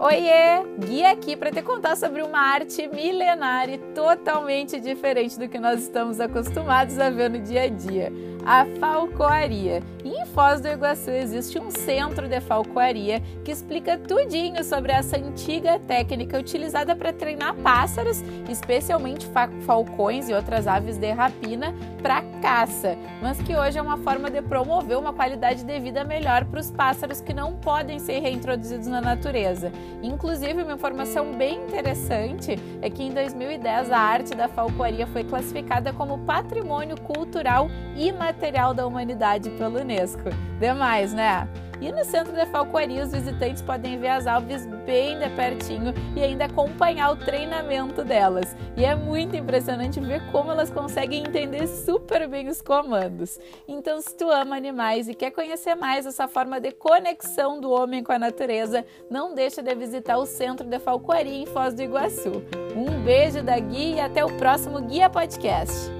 Oiê! Guia aqui para te contar sobre uma arte milenar e totalmente diferente do que nós estamos acostumados a ver no dia a dia a falcoaria. E em Foz do Iguaçu existe um centro de falcoaria que explica tudinho sobre essa antiga técnica utilizada para treinar pássaros, especialmente falcões e outras aves de rapina, para caça, mas que hoje é uma forma de promover uma qualidade de vida melhor para os pássaros que não podem ser reintroduzidos na natureza. Inclusive, uma informação bem interessante é que em 2010 a arte da falcoaria foi classificada como patrimônio cultural imaterial material da humanidade pela Unesco. Demais, né? E no centro da falcoaria, os visitantes podem ver as aves bem de pertinho e ainda acompanhar o treinamento delas. E é muito impressionante ver como elas conseguem entender super bem os comandos. Então, se tu ama animais e quer conhecer mais essa forma de conexão do homem com a natureza, não deixa de visitar o centro da falcoaria em Foz do Iguaçu. Um beijo da Guia e até o próximo Guia Podcast.